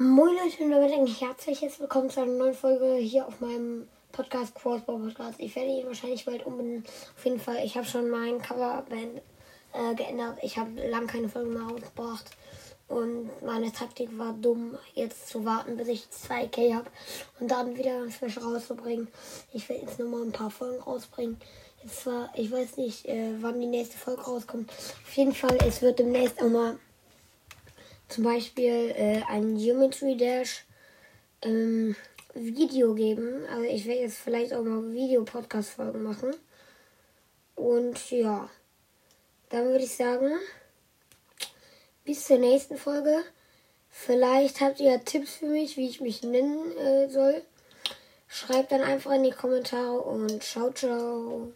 Moin Leute und damit ein herzliches Willkommen zu einer neuen Folge hier auf meinem Podcast Crossbow Podcast. Ich werde ihn wahrscheinlich bald umbenennen. Auf jeden Fall, ich habe schon mein Coverband äh, geändert. Ich habe lange keine Folge mehr rausgebracht. Und meine Taktik war dumm, jetzt zu warten, bis ich 2K habe und dann wieder ein Special rauszubringen. Ich werde jetzt nochmal ein paar Folgen rausbringen. Jetzt zwar, ich weiß nicht, äh, wann die nächste Folge rauskommt. Auf jeden Fall, es wird demnächst auch mal zum Beispiel äh, ein Geometry Dash ähm, Video geben. Also ich werde jetzt vielleicht auch mal Video-Podcast-Folgen machen. Und ja, dann würde ich sagen, bis zur nächsten Folge. Vielleicht habt ihr Tipps für mich, wie ich mich nennen äh, soll. Schreibt dann einfach in die Kommentare und ciao, ciao.